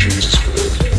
Jesus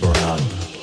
Brown.